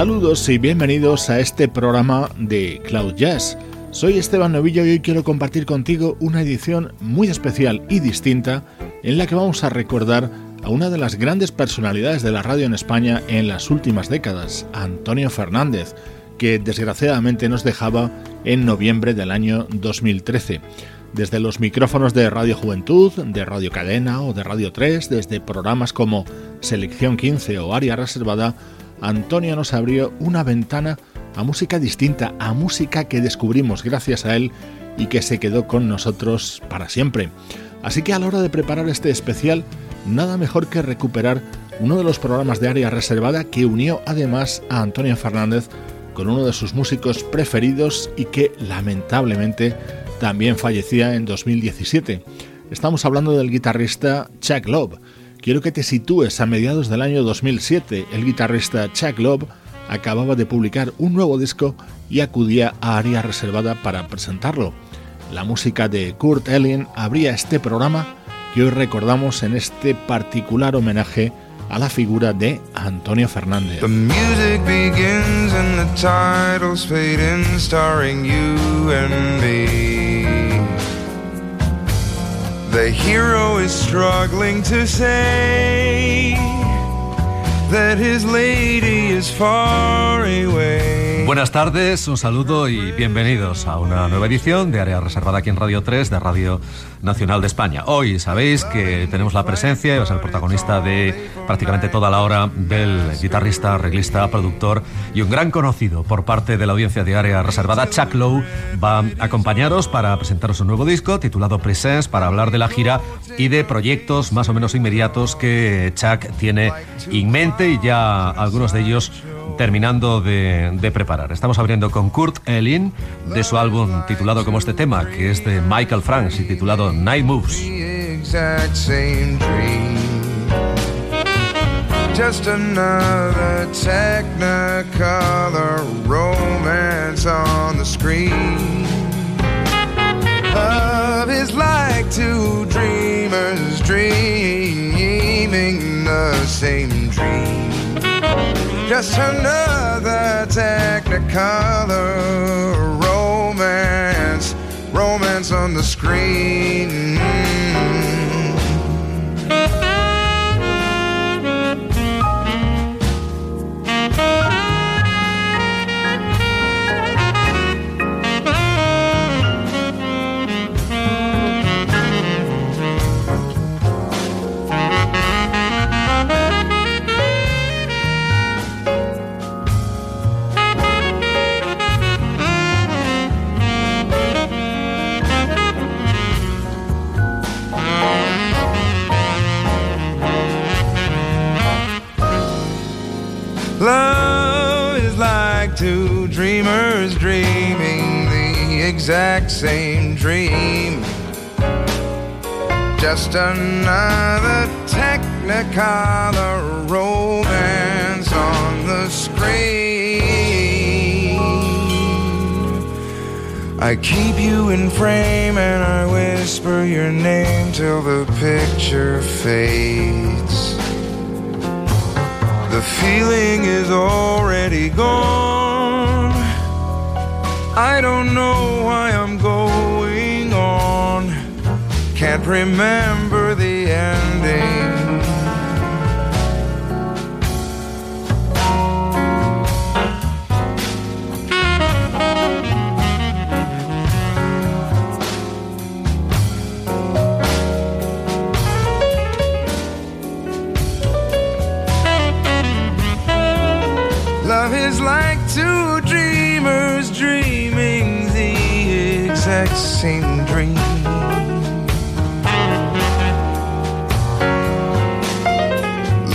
Saludos y bienvenidos a este programa de Cloud Jazz. Soy Esteban Novillo y hoy quiero compartir contigo una edición muy especial y distinta en la que vamos a recordar a una de las grandes personalidades de la radio en España en las últimas décadas, Antonio Fernández, que desgraciadamente nos dejaba en noviembre del año 2013. Desde los micrófonos de Radio Juventud, de Radio Cadena o de Radio 3, desde programas como Selección 15 o Área Reservada, Antonio nos abrió una ventana a música distinta, a música que descubrimos gracias a él y que se quedó con nosotros para siempre. Así que a la hora de preparar este especial, nada mejor que recuperar uno de los programas de área reservada que unió además a Antonio Fernández con uno de sus músicos preferidos y que lamentablemente también fallecía en 2017. Estamos hablando del guitarrista Chuck Love quiero que te sitúes a mediados del año 2007. El guitarrista Chuck Love acababa de publicar un nuevo disco y acudía a área reservada para presentarlo. La música de Kurt Elling abría este programa que hoy recordamos en este particular homenaje a la figura de Antonio Fernández. Hero is struggling to say that his lady is far away. Buenas tardes, un saludo y bienvenidos a una nueva edición de Área Reservada aquí en Radio 3 de Radio Nacional de España. Hoy sabéis que tenemos la presencia y va a ser el protagonista de prácticamente toda la hora del guitarrista, arreglista, productor y un gran conocido por parte de la audiencia de Área Reservada, Chuck Lowe, va a acompañaros para presentaros un nuevo disco titulado Presence para hablar de la gira y de proyectos más o menos inmediatos que Chuck tiene en mente y ya algunos de ellos terminando de, preparar. Estamos abriendo con Kurt Elling de su álbum titulado como este tema, que es de Michael Franks y titulado Night Moves. Just another romance just another technicolor romance, romance on the screen. Exact same dream. Just another technicolor romance on the screen. I keep you in frame and I whisper your name till the picture fades. The feeling is already gone. I don't know why I'm going on. Can't remember the ending. Same dream.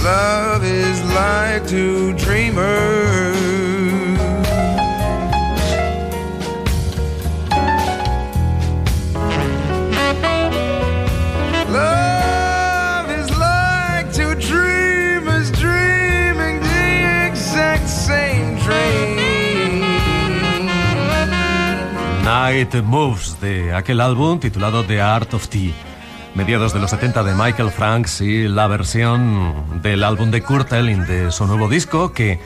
Love is like two dreamers. Love is like two dreamers dreaming the exact same dream. Night Moves de aquel álbum titulado The Art of Tea. Mediados de los 70 de Michael Franks y la versión del álbum de Kurt Elling de su nuevo disco que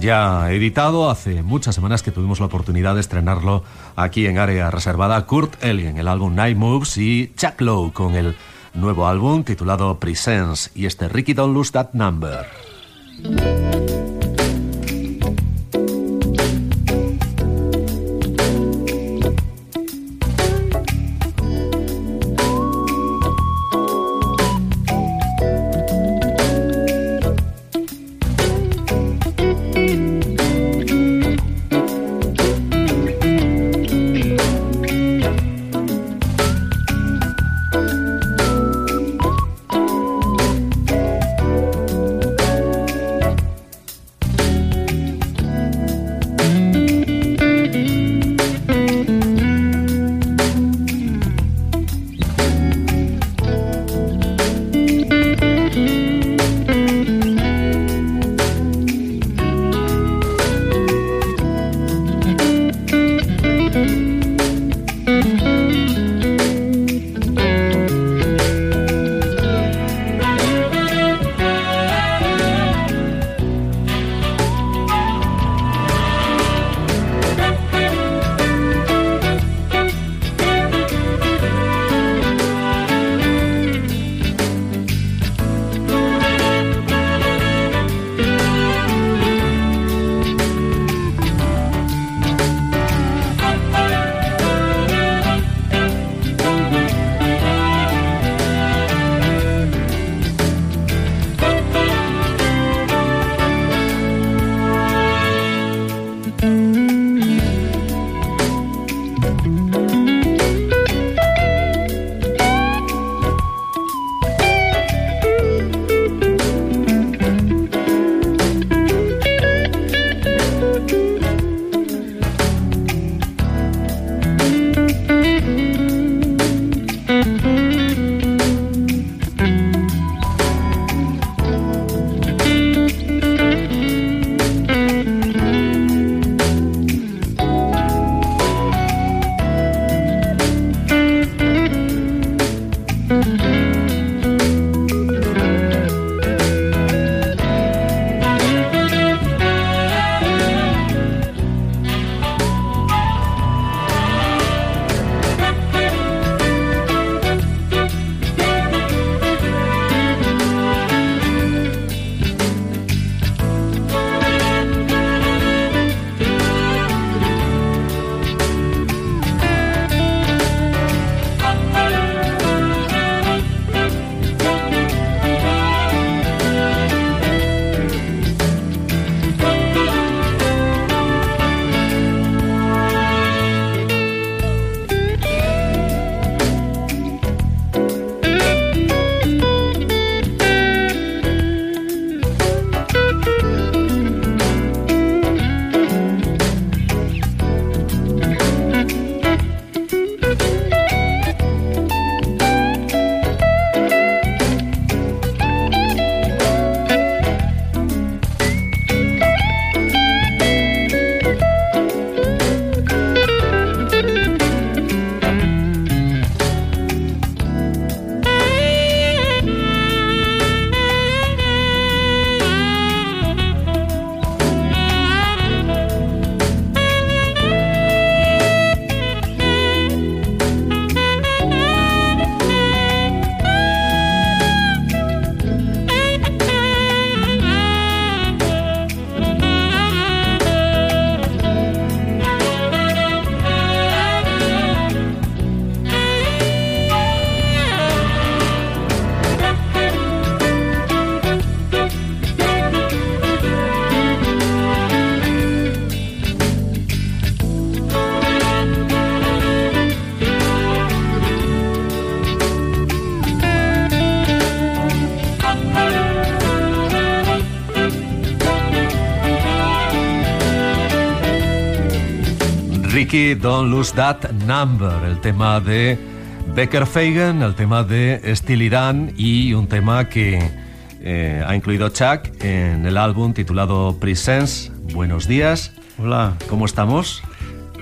ya editado hace muchas semanas que tuvimos la oportunidad de estrenarlo aquí en área reservada. Kurt Elling, el álbum Night Moves y Chuck Lowe con el nuevo álbum titulado Presence y este Ricky Don't Lose That Number. Don't Lose That Number, el tema de Becker Fagan, el tema de Steely Dan y un tema que eh, ha incluido Chuck en el álbum titulado Presence. Buenos días. Hola. ¿Cómo estamos?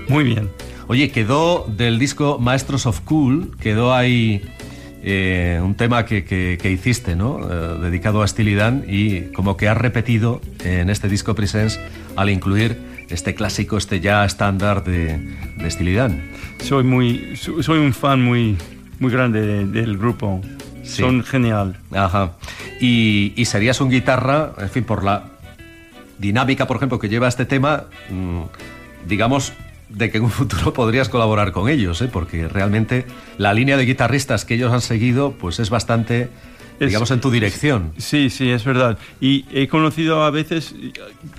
Muy bien. Oye, quedó del disco Maestros of Cool, quedó ahí eh, un tema que, que, hiciste, ¿no? Eh, dedicado a Steely Dan y como que has repetido en este disco Presence al incluir este clásico, este ya estándar de, de Steely Dan. Soy, muy, soy un fan muy, muy grande del grupo. Son genial. Ajá. Y, y, serías un guitarra, en fin, por la dinámica, por ejemplo, que lleva este tema, mm, digamos, de que en un futuro podrías colaborar con ellos, ¿eh? porque realmente la línea de guitarristas que ellos han seguido, pues es bastante digamos, en tu dirección. Sí, sí, es verdad. Y he conocido a veces,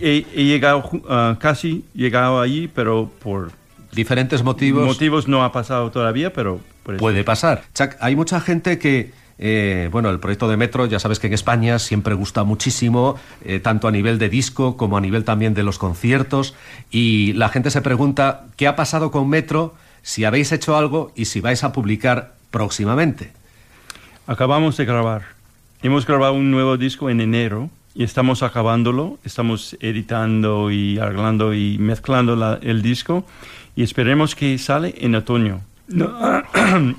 he, llegado, uh, casi llegado allí, pero por diferentes motivos. Motivos no ha pasado todavía, pero... Puede pasar. Chuck, hay mucha gente que... Eh, bueno, el proyecto de Metro, ya sabes que en España siempre gusta muchísimo, eh, tanto a nivel de disco como a nivel también de los conciertos, y la gente se pregunta, ¿qué ha pasado con Metro? Si habéis hecho algo y si vais a publicar próximamente. Acabamos de grabar. Hemos grabado un nuevo disco en enero y estamos acabándolo. Estamos editando y arreglando y mezclando el disco y esperemos que sale en otoño.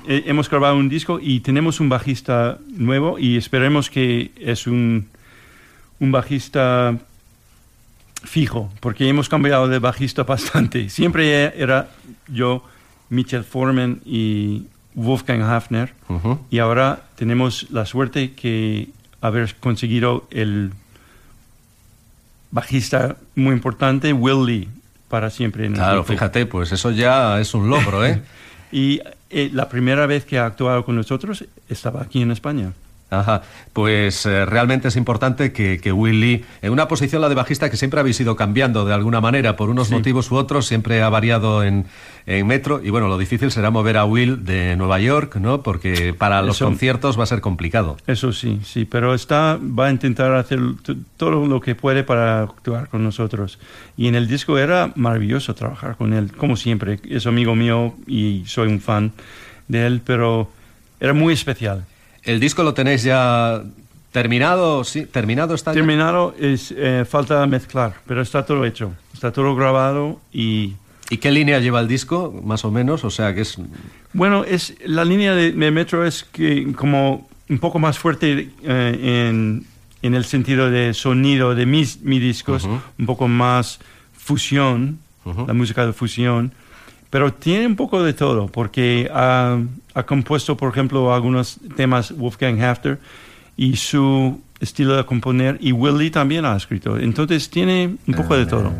Eh, hemos grabado un disco y tenemos un bajista nuevo y esperemos que es un, un bajista fijo, porque hemos cambiado de bajista bastante. Siempre era yo, Mitchell Foreman y Wolfgang Hafner y ahora tenemos la suerte que haber conseguido el bajista muy importante, Will Lee, para siempre. En claro, fíjate, pues eso ya es un logro, ¿eh? y eh, la primera vez que ha actuado con nosotros estaba aquí en España. Ajá, pues eh, realmente es importante que, que Willy, en una posición la de bajista que siempre habéis ido cambiando de alguna manera, por unos motivos u otros, siempre ha variado en, en, metro, y bueno, lo difícil será mover a Will de Nueva York, ¿no? Porque para los conciertos va a ser complicado. Eso sí, sí, pero está, va a intentar hacer todo lo que puede para actuar con nosotros. Y en el disco era maravilloso trabajar con él, como siempre, es amigo mío y soy un fan de él, pero era muy especial. ¿El disco lo tenéis ya terminado? ¿Sí? ¿Terminado está Terminado, es, eh, falta mezclar, pero está todo hecho. Está todo grabado y... ¿Y qué línea lleva el disco, más o menos? O sea, que es... Bueno, es, la línea de, Metro es que como un poco más fuerte eh, en, en, el sentido de sonido de mis, mis discos, un poco más fusión, la música de fusión pero tiene un poco de todo, porque ha, compuesto, por ejemplo, algunos temas Wolfgang Hafter y su estilo de componer, y Willie también ha escrito. Entonces tiene un poco de todo.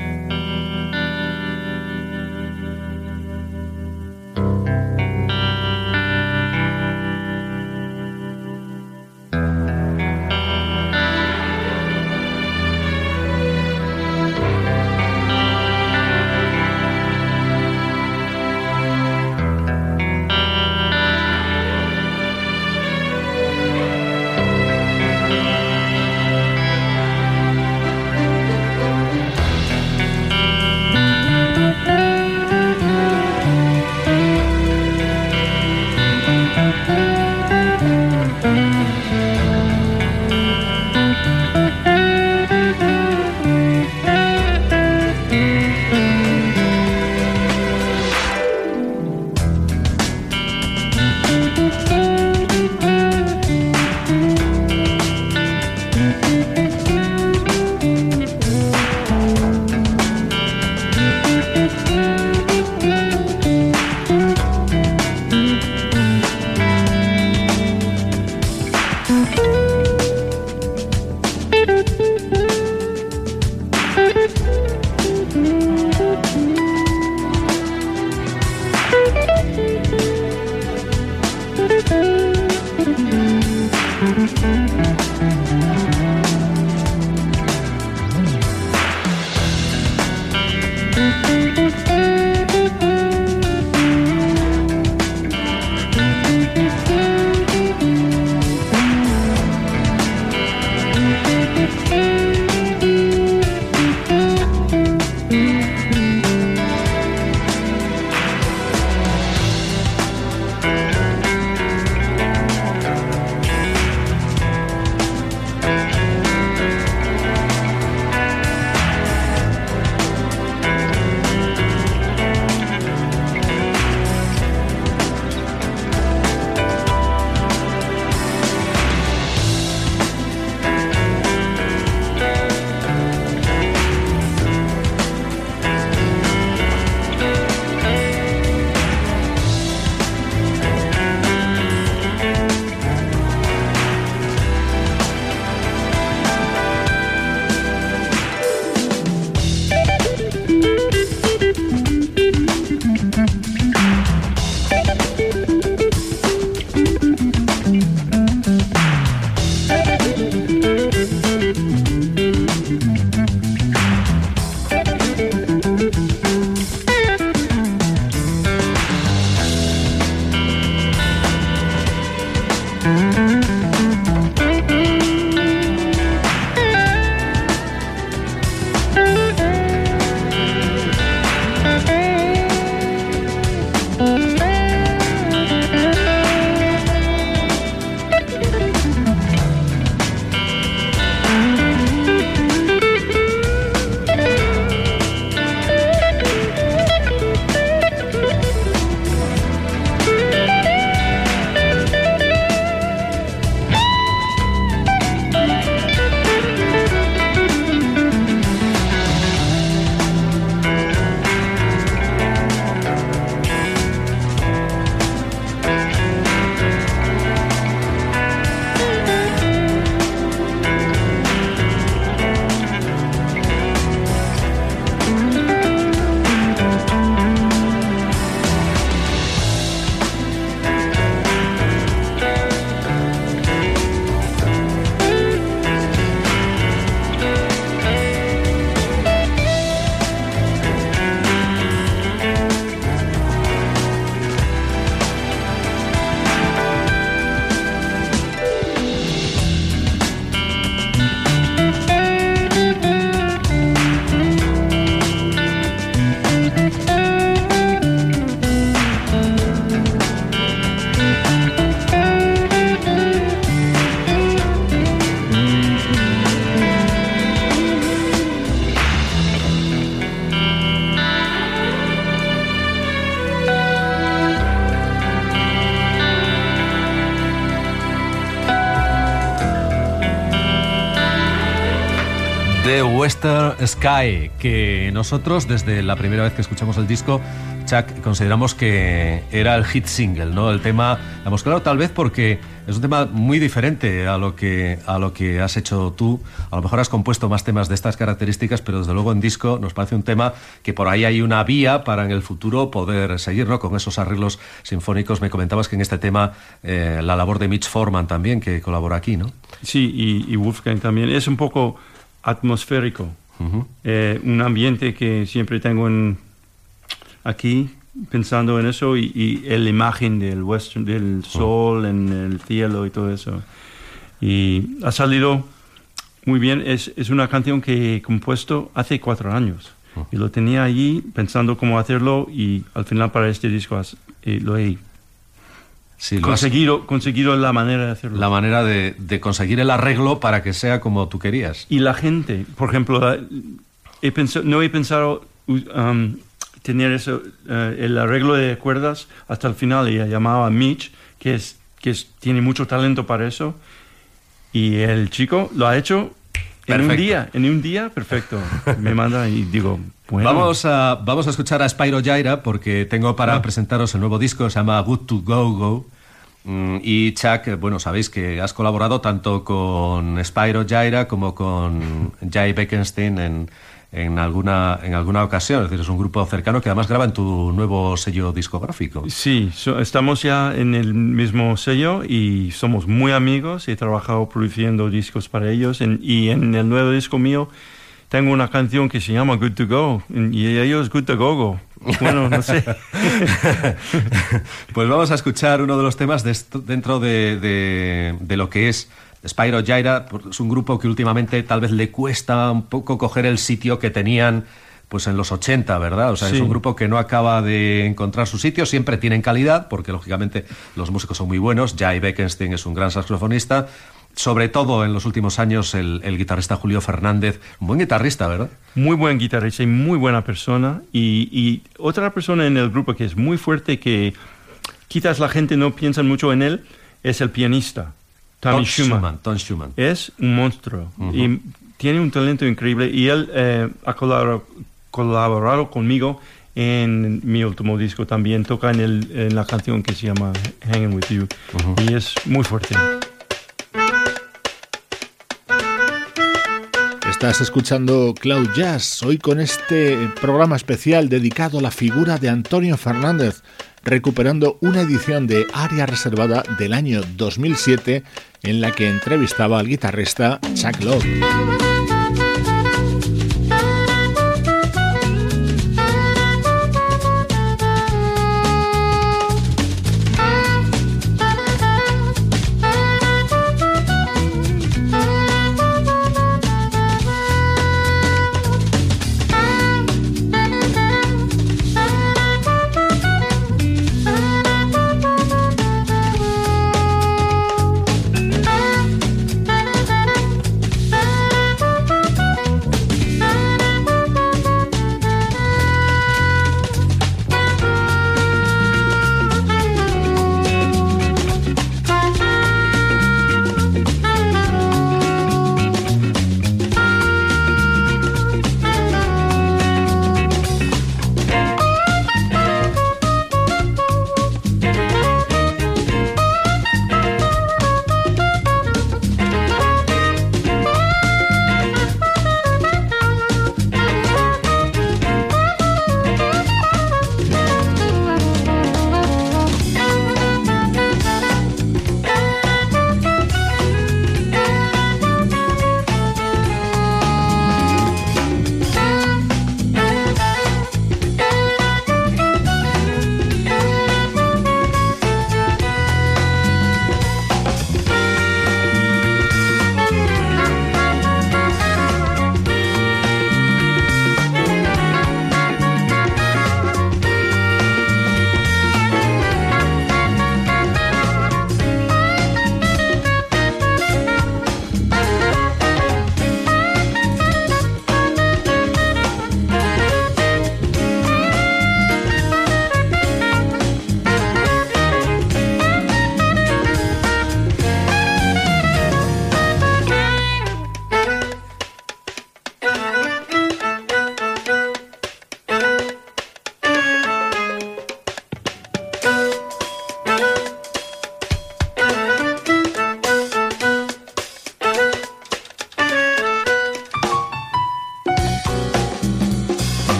Sky, que nosotros desde la primera vez que escuchamos el disco, Chuck, consideramos que era el hit single, ¿no? El tema, hemos claro, tal vez porque es un tema muy diferente a lo que a lo que has hecho tú. A lo mejor has compuesto más temas de estas características, pero desde luego en disco nos parece un tema que por ahí hay una vía para en el futuro poder seguir, ¿no? Con esos arreglos sinfónicos. Me comentabas que en este tema eh, la labor de Mitch Forman también que colabora aquí, ¿no? Sí, y Wolfgang también. Es un poco atmosférico. Eh, un ambiente que siempre tengo en, aquí pensando en eso y, y la imagen del, western, del sol en el cielo y todo eso. Y ha salido muy bien. Es, es una canción que he compuesto hace cuatro años. Y lo tenía allí pensando cómo hacerlo y al final para este disco eh, lo he Sí, conseguido, conseguido la manera de hacerlo. La manera de, conseguir el arreglo para que sea como tú querías. Y la gente, por ejemplo, he pensado, no he pensado um, tener eso, eh, el arreglo de cuerdas hasta el final. Y llamaba a Mitch, que, es, que tiene mucho talento para eso. Y el chico lo ha hecho en un día, en un día, perfecto. Me manda y digo, bueno. Vamos a, vamos a escuchar a Spyro Jaira porque tengo para ah. presentaros el nuevo disco, se llama Good to Go Go. Mm, y Chuck, bueno, sabéis que has colaborado tanto con Spyro Jaira como con Jay Beckenstein en, en alguna, en alguna ocasión. Es decir, es un grupo cercano que además graba en tu nuevo sello discográfico. Sí, estamos ya en el mismo sello y somos muy amigos. He trabajado produciendo discos para ellos y en el nuevo disco mío tengo una canción que se llama Good to Go y ellos Good to Go Go. Bueno, no sé. pues vamos a escuchar uno de los temas dentro de, de, de lo que es Spyro Jaira es un grupo que últimamente tal vez le cuesta un poco coger el sitio que tenían pues en los 80, ¿verdad? O sea, es un grupo que no acaba de encontrar su sitio, siempre tienen calidad, porque lógicamente los músicos son muy buenos, Jay Beckenstein es un gran saxofonista, sobre todo en los últimos años el, guitarrista Julio Fernández, un buen guitarrista, ¿verdad? Muy buen guitarrista y muy buena persona, y, y otra persona en el grupo que es muy fuerte, que quizás la gente no piensa mucho en él, es el pianista. Tommy Schumann. Tom Schumann. Es un monstruo y tiene un talento increíble y él eh, ha colaborado, conmigo en mi último disco también, toca en, el, en la canción que se llama Hanging With You y es muy fuerte. Estás escuchando Cloud Jazz, hoy con este programa especial dedicado a la figura de Antonio Fernández, recuperando una edición de Área Reservada del año 2007 en la que entrevistaba al guitarrista Chuck Love.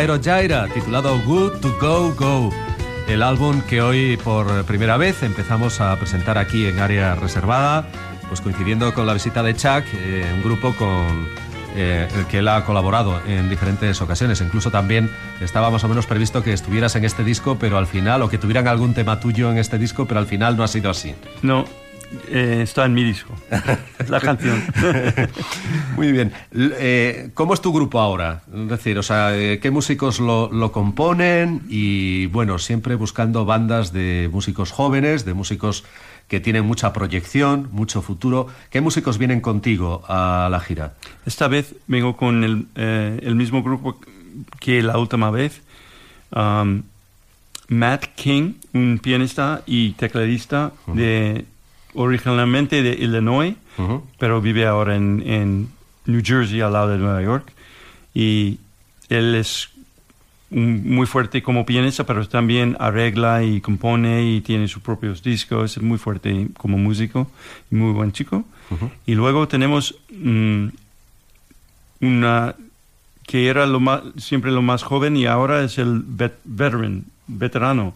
Spyro Gyra titulado Good to Go Go. El álbum que hoy por primera vez empezamos a presentar aquí en área reservada, pues coincidiendo con la visita de Chuck, eh, un grupo con eh, el que él ha colaborado en diferentes ocasiones. Incluso también estaba más o menos previsto que estuvieras en este disco, pero al final, o que tuvieran algún tema tuyo en este disco, pero al final no ha sido así. No, eh, está en mi disco, la canción. Muy bien. Eh, ¿Cómo es tu grupo ahora? Es decir, o sea, eh, ¿qué músicos lo, lo, componen? Y bueno, siempre buscando bandas de músicos jóvenes, de músicos que tienen mucha proyección, mucho futuro. ¿Qué músicos vienen contigo a la gira? Esta vez vengo con el, el mismo grupo que la última vez. Um, Matt King, un pianista y tecladista uh -huh. de originalmente de Illinois, uh -huh. pero vive ahora en, en, New Jersey, al lado de Nueva York. Y él es muy fuerte como pianista, pero también arregla y compone y tiene sus propios discos. Es muy fuerte como músico, muy buen chico. Uh -huh. Y luego tenemos um, una que era lo más, siempre lo más joven y ahora es el vet, veteran, veterano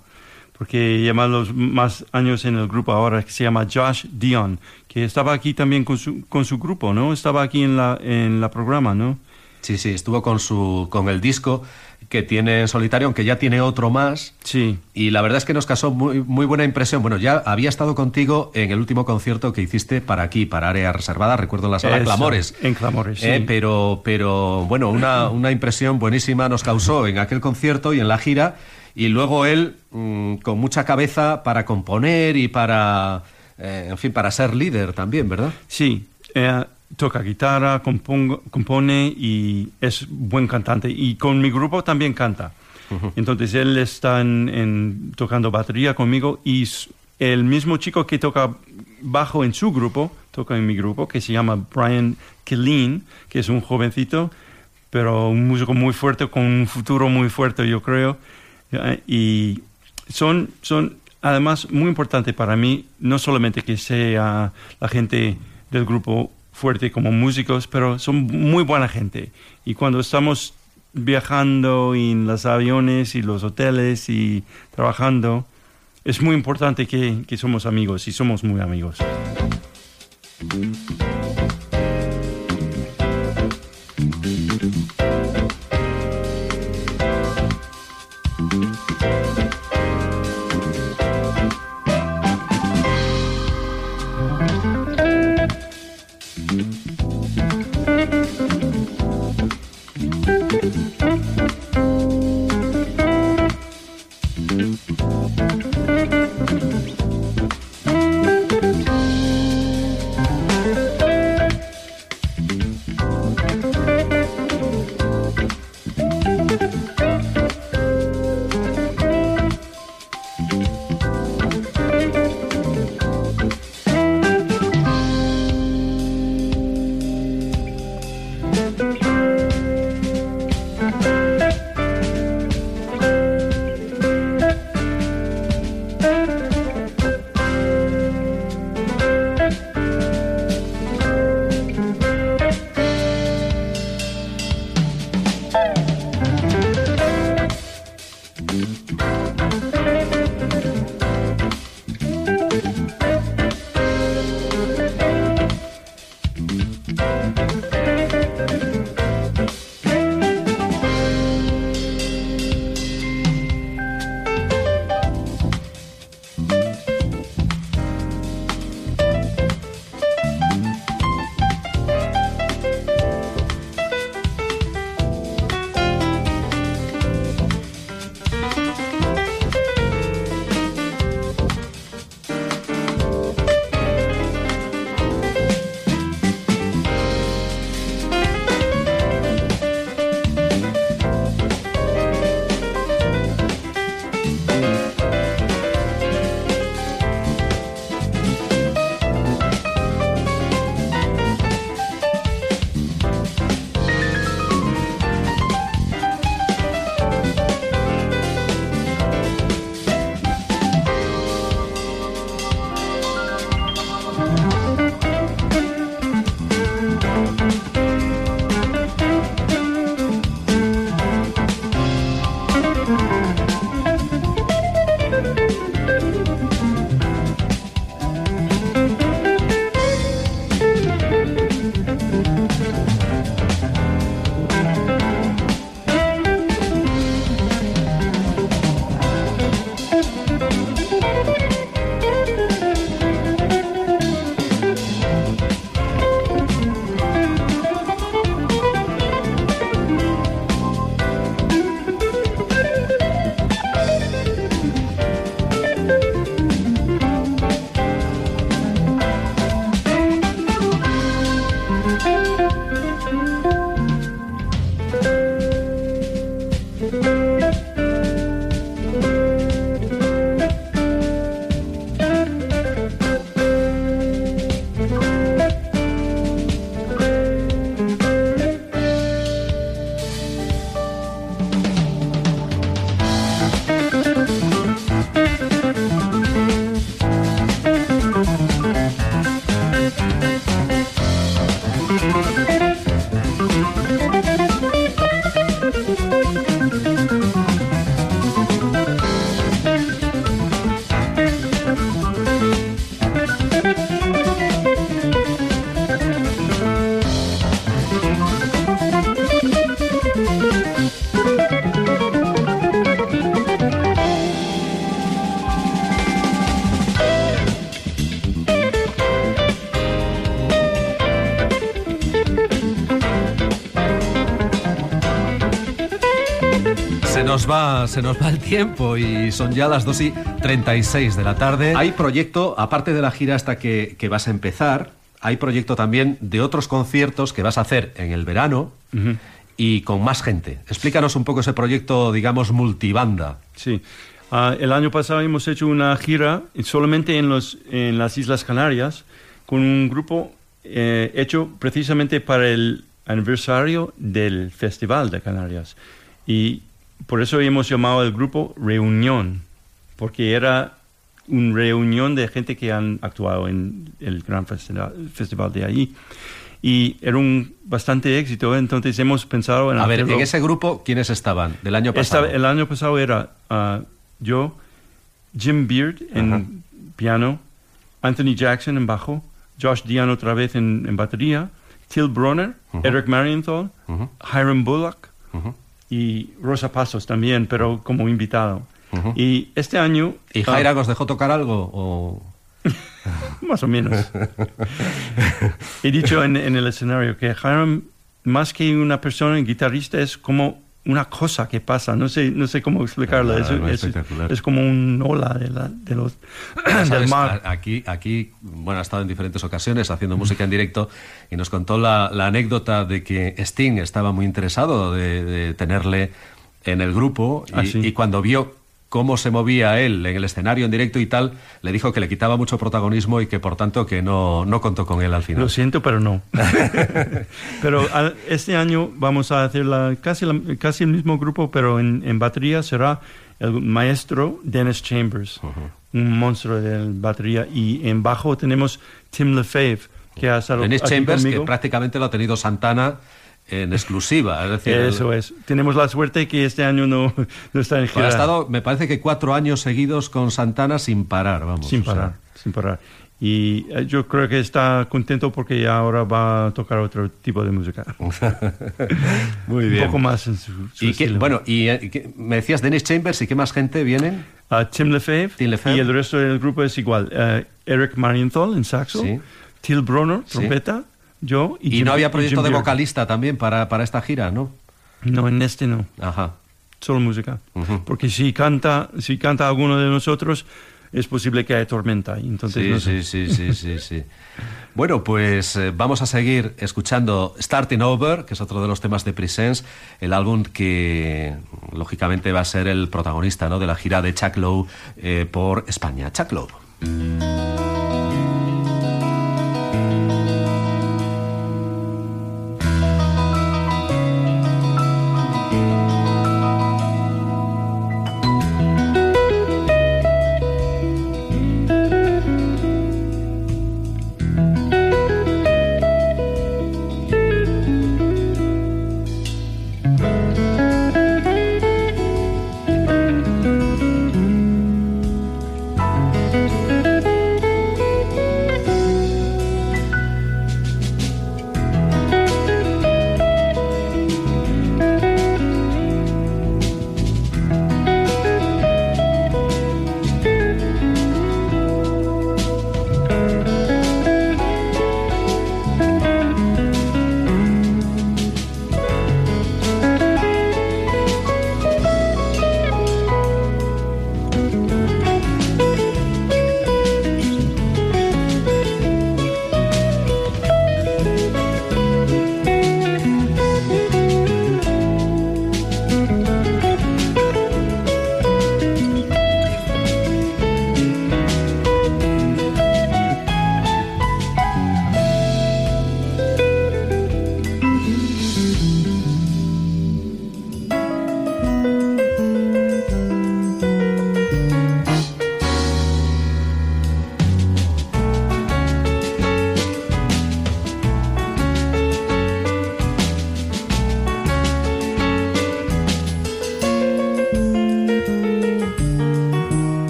porque lleva los más años en el grupo ahora, que se llama Josh Dion, que estaba aquí también con su, con su grupo, ¿no? Estaba aquí en la, en la programa, ¿no? Sí, sí, estuvo con, su, con el disco que tiene en solitario, aunque ya tiene otro más. Sí. Y la verdad es que nos causó muy, muy buena impresión. Bueno, ya había estado contigo en el último concierto que hiciste para aquí, para Área Reservada, recuerdo en la sala Eso, Clamores. En Clamores, eh, sí. Pero, pero bueno, una, una impresión buenísima nos causó en aquel concierto y en la gira y luego él mmm, con mucha cabeza para componer y para, eh, en fin, para ser líder también, ¿verdad? Sí, eh, toca guitarra, compongo, compone y es buen cantante. Y con mi grupo también canta. Uh -huh. Entonces él está en, en, tocando batería conmigo y el mismo chico que toca bajo en su grupo, toca en mi grupo, que se llama Brian Killeen, que es un jovencito, pero un músico muy fuerte, con un futuro muy fuerte, yo creo y son, son además muy importante para mí, no solamente que sea la gente del grupo fuerte como músicos, pero son muy buena gente. Y cuando estamos viajando en los aviones y los hoteles y trabajando, es muy importante que, que somos amigos y somos muy amigos. Se nos va el tiempo y son ya las 2 y 36 de la tarde. Hay proyecto, aparte de la gira hasta que, que vas a empezar, hay proyecto también de otros conciertos que vas a hacer en el verano y con más gente. Explícanos un poco ese proyecto, digamos, multibanda. Sí. Ah, el año pasado hemos hecho una gira solamente en, los, en las Islas Canarias con un grupo eh, hecho precisamente para el aniversario del Festival de Canarias. Y por eso hemos llamado el grupo Reunión, porque era una reunión de gente que han actuado en el gran festival, de allí. Y era un bastante éxito, entonces hemos pensado en... A ver, en ese grupo, ¿quiénes estaban del año pasado? el año pasado era ah, yo, Jim Beard en piano, Anthony Jackson en bajo, Josh Dion otra vez en, batería, Till Bronner, Eric Marienthal, Hiram Bullock, y Rosa Pasos también, pero como invitado. Y este año... ¿Y ah, Jaira os dejó tocar algo? O... más o menos. He dicho en, el escenario que Hiram, más que una persona, un guitarrista, es como una cosa que pasa, no sé, no sé cómo explicarlo, ah, es, como un ola de, la, de los, del mar. Aquí, aquí, bueno, ha estado en diferentes ocasiones haciendo música en directo y nos contó la, anécdota de que Sting estaba muy interesado de, tenerle en el grupo y, ah, y cuando vio cómo se movía él en el escenario en directo y tal, le dijo que le quitaba mucho protagonismo y que por tanto que no, no contó con él al final. Lo siento, pero no. pero este año vamos a hacer la, casi, casi el mismo grupo, pero en, batería será el maestro Dennis Chambers, un monstruo de batería, y en bajo tenemos Tim Lefebvre, que ha estado Dennis Chambers, que prácticamente lo ha tenido Santana en exclusiva. Es decir, Eso es. Tenemos la suerte que este año no, no está en gira. Ha estado, me parece que cuatro años seguidos con Santana sin parar, vamos. Sin parar, sin parar. Y eh, yo creo que está contento porque ya ahora va a tocar otro tipo de música. Muy bien. Un poco más en su, y bueno, y eh, me decías Dennis Chambers y qué más gente vienen? Uh, Tim, Lefebvre, Y el resto del grupo es igual. Uh, Eric Marienthal en saxo. Sí. Till Brunner, trompeta yo y, no había proyecto de vocalista también para, para esta gira, ¿no? No, en este no. Ajá. Solo música. Porque si canta, si canta alguno de nosotros, es posible que haya tormenta. Entonces, sí, sí, sí, sí, sí, Bueno, pues eh, vamos a seguir escuchando Starting Over, que es otro de los temas de Presence, el álbum que lógicamente va a ser el protagonista ¿no? de la gira de Chuck Lowe eh, por España. Chuck Lowe.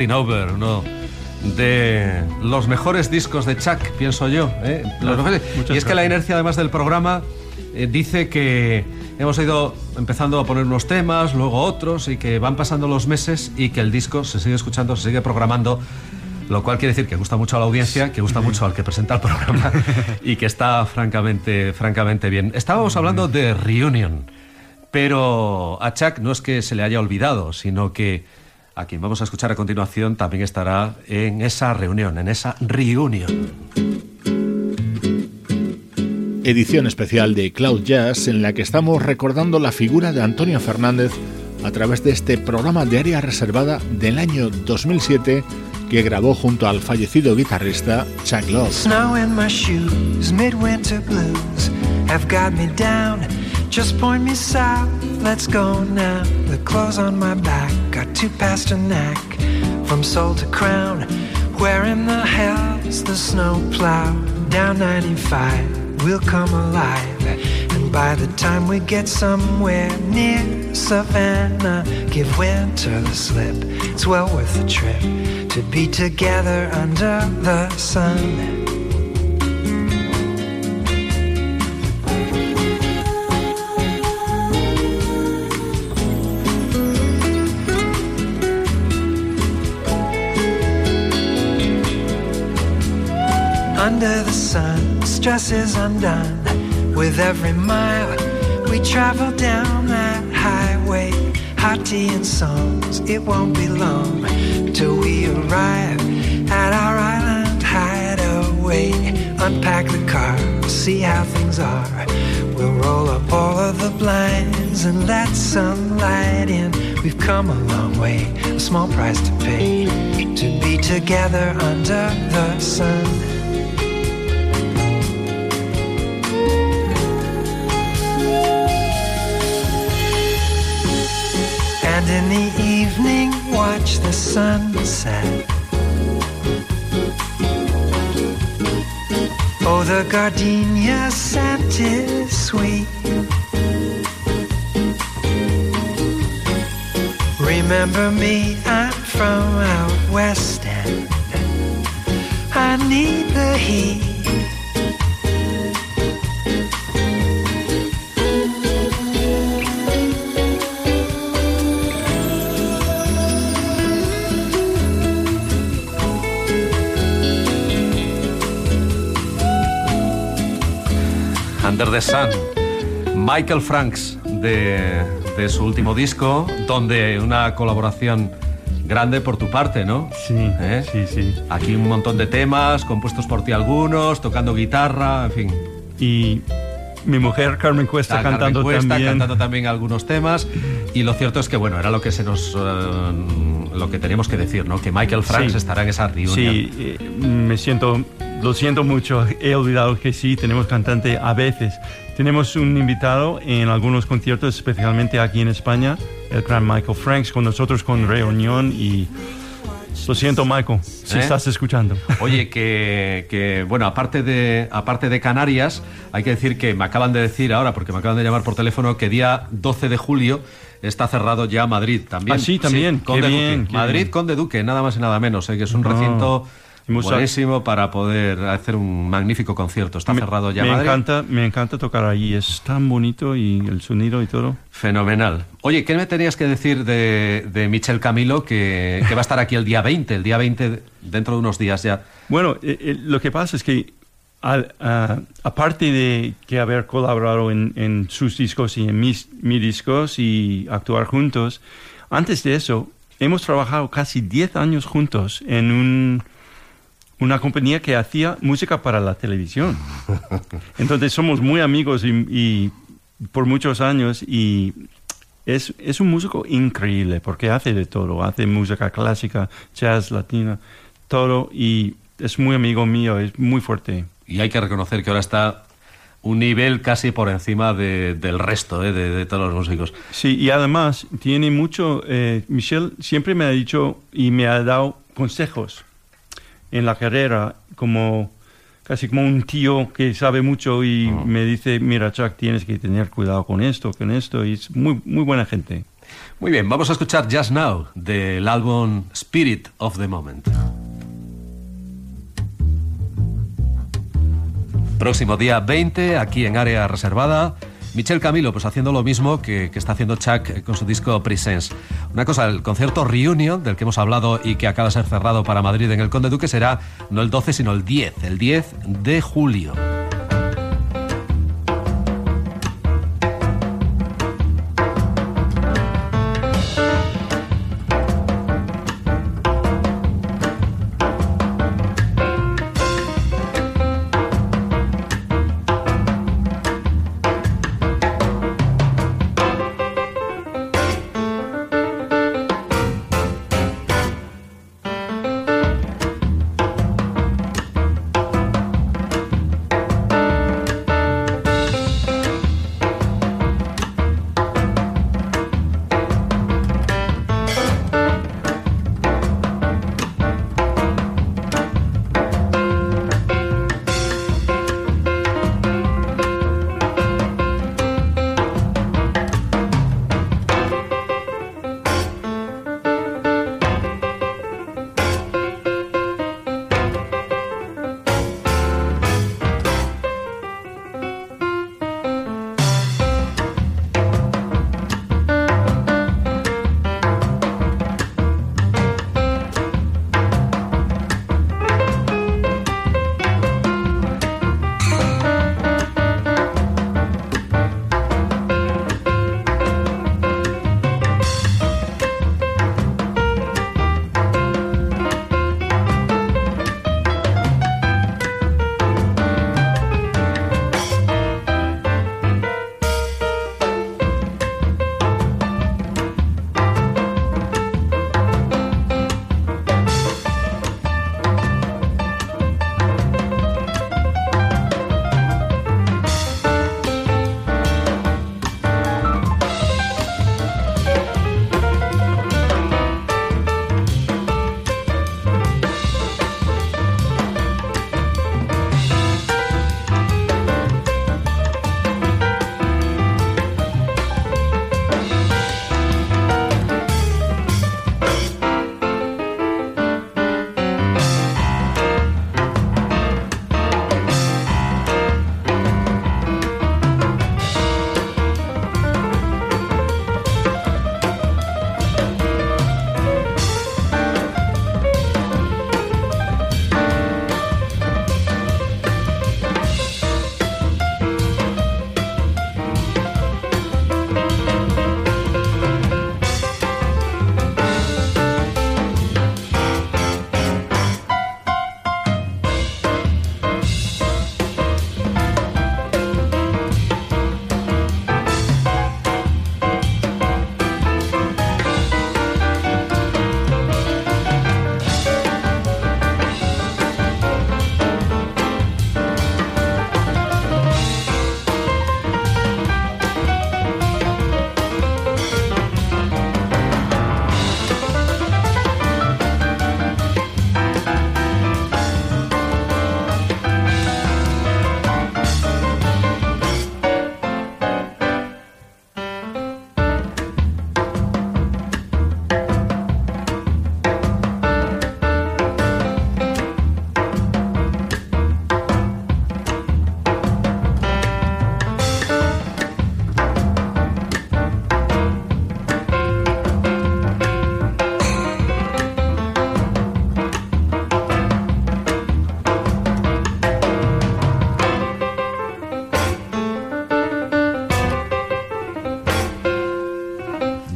Starting Over, uno de los mejores discos de Chuck, pienso yo. ¿eh? Los mejores. Y es que la inercia, además del programa, eh, dice que hemos ido empezando a poner unos temas, luego otros, y que van pasando los meses y que el disco se sigue escuchando, se sigue programando. Lo cual quiere decir que gusta mucho a la audiencia, que gusta mucho al que presenta el programa y que está francamente, francamente bien. Estábamos hablando de Reunion, pero a Chuck no es que se le haya olvidado, sino que a quien vamos a escuchar a continuación también estará en esa reunión, en esa reunión. Edición especial de Cloud Jazz en la que estamos recordando la figura de Antonio Fernández a través de este programa de área reservada del año 2007 que grabó junto al fallecido guitarrista Chuck Love. Let's go now. The clothes on my back got too past a neck. From soul to crown, where in the hell's the snow plow? Down 95, we'll come alive. And by the time we get somewhere near Savannah, give winter the slip. It's well worth the trip to be together under the sun. Stress is undone. With every mile we travel down that highway, hot tea and songs, it won't be long till we arrive at our island hideaway. Unpack the car, see how things are. We'll roll up all of the blinds and let some light in. We've come a long way, a small price to pay to be together under the sun. The sunset. Oh, the gardenia scent is sweet. Remember me, I'm from out west end. I need the heat. Under the Sun, Michael Franks de, de, su último disco, donde una colaboración grande por tu parte, ¿no? Sí, ¿Eh? sí, sí. Aquí un montón de temas, compuestos por ti algunos, tocando guitarra, en fin. Y mi mujer Carmen Cuesta La cantando Carmen Cuesta, también. cantando también algunos temas. Y lo cierto es que, bueno, era lo que se nos... Uh, lo que teníamos que decir, ¿no? Que Michael Franks Sí. estará en esa reunión. Sí, eh, me siento, lo siento mucho, he olvidado que sí, tenemos cantante a veces. Tenemos un invitado en algunos conciertos, especialmente aquí en España, el gran Michael Franks, con nosotros con Reunión y lo siento Michael, si ¿Eh? estás escuchando. Oye, que, que, bueno, aparte de, aparte de Canarias, hay que decir que me acaban de decir ahora, porque me acaban de llamar por teléfono, que día 12 de julio está cerrado ya Madrid también. Ah, sí, también. Conde Qué Duque. bien, Madrid, bien. Conde Duque, nada más y nada menos, ¿eh? que es un No. recinto Buenísimo para poder hacer un magnífico concierto. Está me, cerrado ya me Madrid. encanta, me encanta tocar allí, es tan bonito y el sonido y todo. Fenomenal. Oye, ¿qué me tenías que decir de, de Michel Camilo, que, que va a estar aquí el día 20, el día 20 dentro de unos días ya? Bueno, eh, eh, lo que pasa es que al- ah, aparte de que haber colaborado en, en sus discos y en mis, mis discos y actuar juntos, antes de eso hemos trabajado casi 10 años juntos en un- una compañía que hacía música para la televisión. Entonces somos muy amigos y, y por muchos años y es, es un músico increíble porque hace de todo, hace música clásica, jazz, latina, todo y es muy amigo mío, es muy fuerte. Y hay que reconocer que ahora está un nivel casi por encima de- del resto ¿eh? de, de todos los músicos. Sí, y además tiene mucho, eh, Michelle siempre me ha dicho y me ha dado consejos en la carrera, como casi como un tío que sabe mucho y me dice, mira Chuck, tienes que tener cuidado con esto, con esto, y es muy, muy buena gente. Muy bien, vamos a escuchar Just Now del álbum Spirit of the Moment. Próximo día 20, aquí en área reservada. Michel Camilo, pues haciendo lo mismo que, que, está haciendo Chuck con su disco Presence. Una cosa, el concierto Reunion, del que hemos hablado y que acaba de ser cerrado para Madrid en el Conde Duque, será no el 12, sino el 10, el 10 de julio.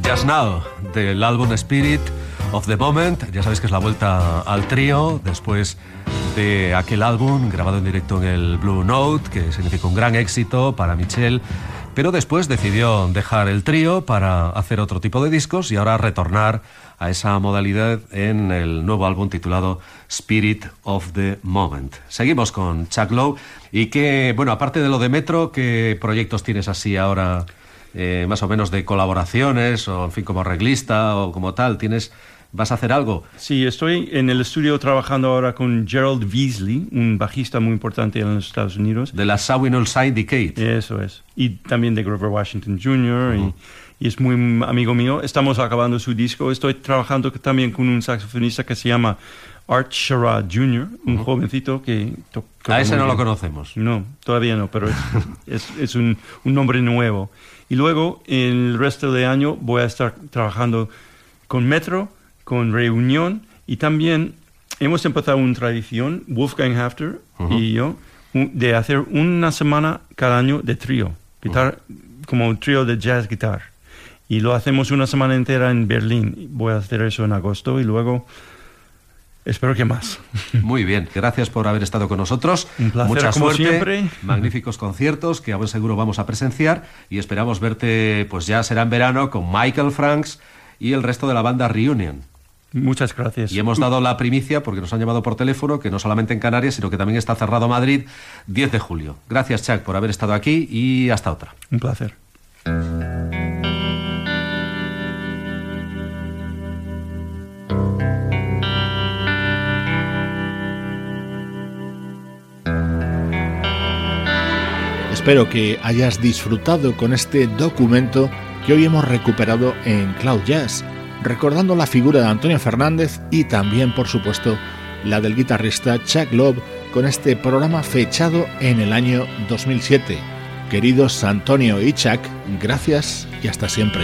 Now del álbum Spirit of the Moment. Ya sabéis que es la vuelta al trío después de aquel álbum grabado en directo en el Blue Note, que significó un gran éxito para Michelle. Pero después decidió dejar el trío para hacer otro tipo de discos y ahora retornar a esa modalidad en el nuevo álbum titulado Spirit of the Moment. Seguimos con Chuck Lowe y que, bueno, aparte de lo de Metro, ¿qué proyectos tienes así ahora? Eh, más o menos de colaboraciones, o en fin, como arreglista o como tal, ¿tienes ¿Vas a hacer algo? Sí, estoy en el estudio trabajando ahora con Gerald Beasley, un bajista muy importante en los Estados Unidos. De la Sawinul Syndicate. Eso es. Y también de Grover Washington Jr. y, y, es muy amigo mío. Estamos acabando su disco. Estoy trabajando también con un saxofonista que se llama Art Sherrod Jr., un jovencito que... A ese no lo conocemos. No, todavía no, pero es, es, es un, un, nombre nuevo. Y luego, el resto del año, voy a estar trabajando con Metro, con Reunión, y también hemos empezado una tradición, Wolfgang Hafter uh -huh. y yo, de hacer una semana cada año de trío, guitar, uh -huh. como un trío de jazz guitar. Y lo hacemos una semana entera en Berlín. Voy a hacer eso en agosto y luego Espero que más. Muy bien, gracias por haber estado con nosotros. Un placer, Mucha como suerte, siempre. magníficos conciertos que a buen seguro vamos a presenciar y esperamos verte, pues ya será en verano, con Michael Franks y el resto de la banda Reunion. Muchas gracias. Y hemos dado la primicia, porque nos han llamado por teléfono, que no solamente en Canarias, sino que también está cerrado Madrid, 10 de julio. Gracias, Chuck, por haber estado aquí y hasta otra. Un placer. Espero que hayas disfrutado con este documento que hoy hemos recuperado en Cloud Jazz, recordando la figura de Antonio Fernández y también, por supuesto, la del guitarrista Chuck Love con este programa fechado en el año 2007. Queridos Antonio y Chuck, gracias y hasta siempre.